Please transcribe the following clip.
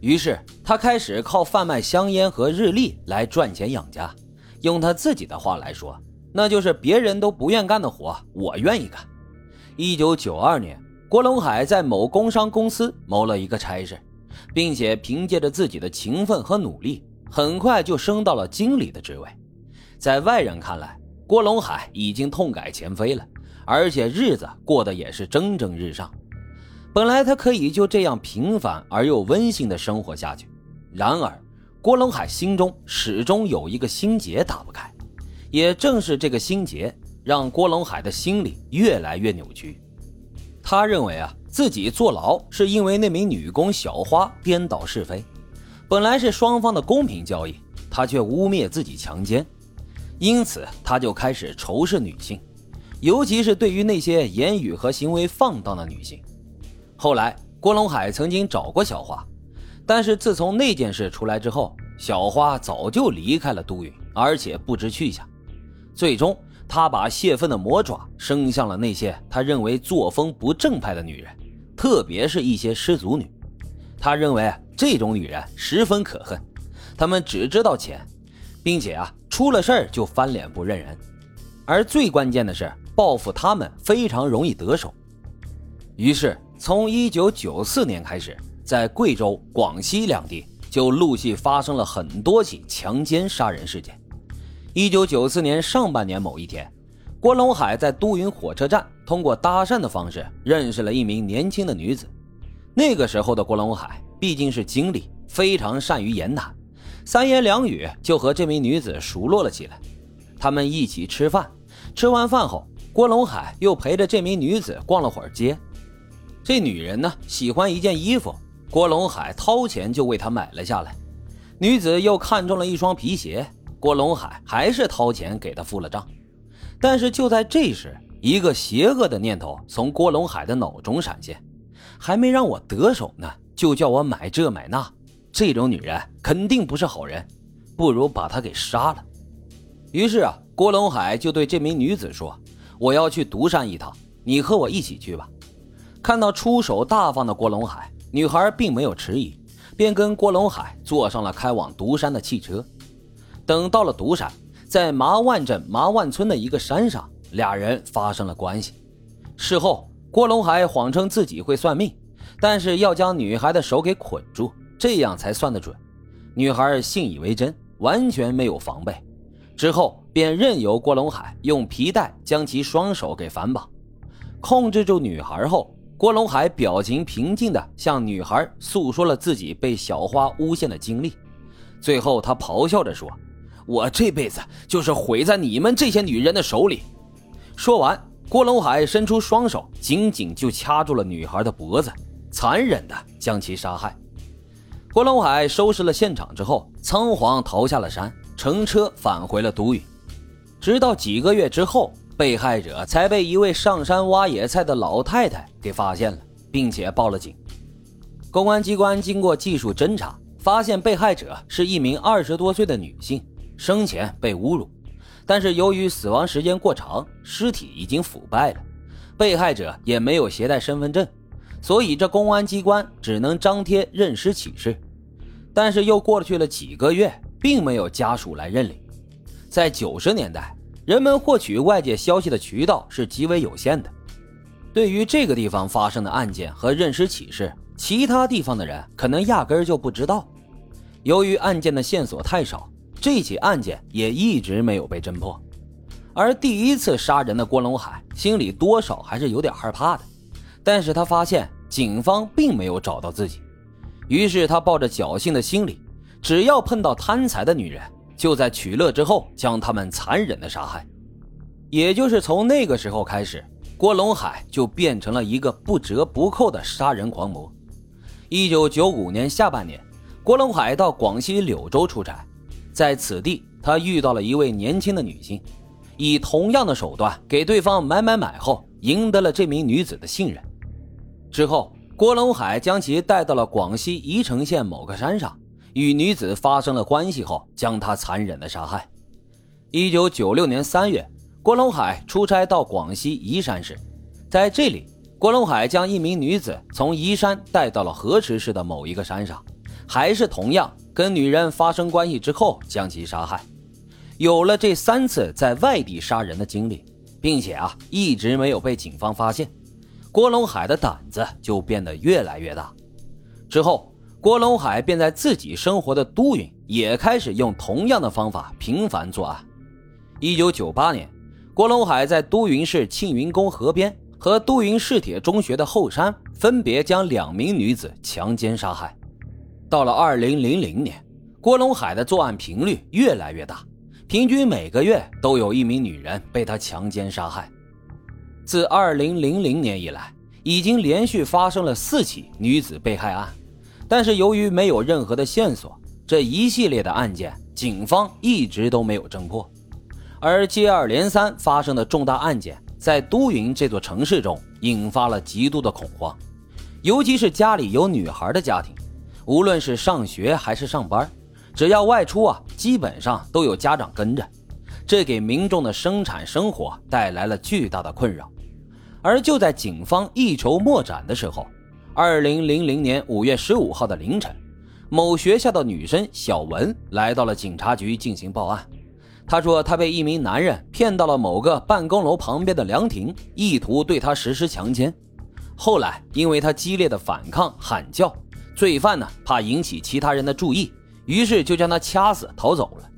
于是他开始靠贩卖香烟和日历来赚钱养家。用他自己的话来说，那就是别人都不愿干的活，我愿意干。一九九二年，郭龙海在某工商公司谋了一个差事，并且凭借着自己的勤奋和努力，很快就升到了经理的职位。在外人看来，郭龙海已经痛改前非了，而且日子过得也是蒸蒸日上。本来他可以就这样平凡而又温馨的生活下去，然而郭龙海心中始终有一个心结打不开。也正是这个心结，让郭龙海的心里越来越扭曲。他认为啊，自己坐牢是因为那名女工小花颠倒是非，本来是双方的公平交易，他却污蔑自己强奸，因此他就开始仇视女性，尤其是对于那些言语和行为放荡的女性。后来，郭龙海曾经找过小花，但是自从那件事出来之后，小花早就离开了都匀，而且不知去向。最终，他把泄愤的魔爪伸向了那些他认为作风不正派的女人，特别是一些失足女。他认为这种女人十分可恨，她们只知道钱，并且啊，出了事儿就翻脸不认人。而最关键的是，报复他们非常容易得手。于是。从一九九四年开始，在贵州、广西两地就陆续发生了很多起强奸杀人事件。一九九四年上半年某一天，郭龙海在都匀火车站通过搭讪的方式认识了一名年轻的女子。那个时候的郭龙海毕竟是经理，非常善于言谈，三言两语就和这名女子熟络了起来。他们一起吃饭，吃完饭后，郭龙海又陪着这名女子逛了会儿街。这女人呢，喜欢一件衣服，郭龙海掏钱就为她买了下来。女子又看中了一双皮鞋，郭龙海还是掏钱给她付了账。但是就在这时，一个邪恶的念头从郭龙海的脑中闪现：还没让我得手呢，就叫我买这买那，这种女人肯定不是好人，不如把她给杀了。于是啊，郭龙海就对这名女子说：“我要去独山一趟，你和我一起去吧。”看到出手大方的郭龙海，女孩并没有迟疑，便跟郭龙海坐上了开往独山的汽车。等到了独山，在麻万镇麻万村的一个山上，俩人发生了关系。事后，郭龙海谎称自己会算命，但是要将女孩的手给捆住，这样才算得准。女孩信以为真，完全没有防备。之后便任由郭龙海用皮带将其双手给反绑，控制住女孩后。郭龙海表情平静地向女孩诉说了自己被小花诬陷的经历，最后他咆哮着说：“我这辈子就是毁在你们这些女人的手里。”说完，郭龙海伸出双手，紧紧就掐住了女孩的脖子，残忍地将其杀害。郭龙海收拾了现场之后，仓皇逃下了山，乘车返回了都匀，直到几个月之后。被害者才被一位上山挖野菜的老太太给发现了，并且报了警。公安机关经过技术侦查，发现被害者是一名二十多岁的女性，生前被侮辱，但是由于死亡时间过长，尸体已经腐败了，被害者也没有携带身份证，所以这公安机关只能张贴认尸启事。但是又过去了几个月，并没有家属来认领。在九十年代。人们获取外界消息的渠道是极为有限的，对于这个地方发生的案件和认尸启事，其他地方的人可能压根儿就不知道。由于案件的线索太少，这起案件也一直没有被侦破。而第一次杀人的郭龙海心里多少还是有点害怕的，但是他发现警方并没有找到自己，于是他抱着侥幸的心理，只要碰到贪财的女人。就在取乐之后，将他们残忍的杀害。也就是从那个时候开始，郭龙海就变成了一个不折不扣的杀人狂魔。一九九五年下半年，郭龙海到广西柳州出差，在此地他遇到了一位年轻的女性，以同样的手段给对方买买买后，赢得了这名女子的信任。之后，郭龙海将其带到了广西宜城县某个山上。与女子发生了关系后，将她残忍的杀害。一九九六年三月，郭龙海出差到广西宜山市，在这里，郭龙海将一名女子从宜山带到了河池市的某一个山上，还是同样跟女人发生关系之后将其杀害。有了这三次在外地杀人的经历，并且啊一直没有被警方发现，郭龙海的胆子就变得越来越大。之后，郭龙海便在自己生活的都匀也开始用同样的方法频繁作案。一九九八年，郭龙海在都匀市庆云宫河边和都匀市铁中学的后山分别将两名女子强奸杀害。到了二零零零年，郭龙海的作案频率越来越大。平均每个月都有一名女人被他强奸杀害。自2000年以来，已经连续发生了四起女子被害案，但是由于没有任何的线索，这一系列的案件警方一直都没有侦破。而接二连三发生的重大案件，在都匀这座城市中引发了极度的恐慌，尤其是家里有女孩的家庭，无论是上学还是上班。只要外出啊，基本上都有家长跟着，这给民众的生产生活带来了巨大的困扰。而就在警方一筹莫展的时候，二零零零年五月十五号的凌晨，某学校的女生小文来到了警察局进行报案。她说，她被一名男人骗到了某个办公楼旁边的凉亭，意图对她实施强奸。后来，因为她激烈的反抗喊叫，罪犯呢怕引起其他人的注意。于是就将她掐死逃走了。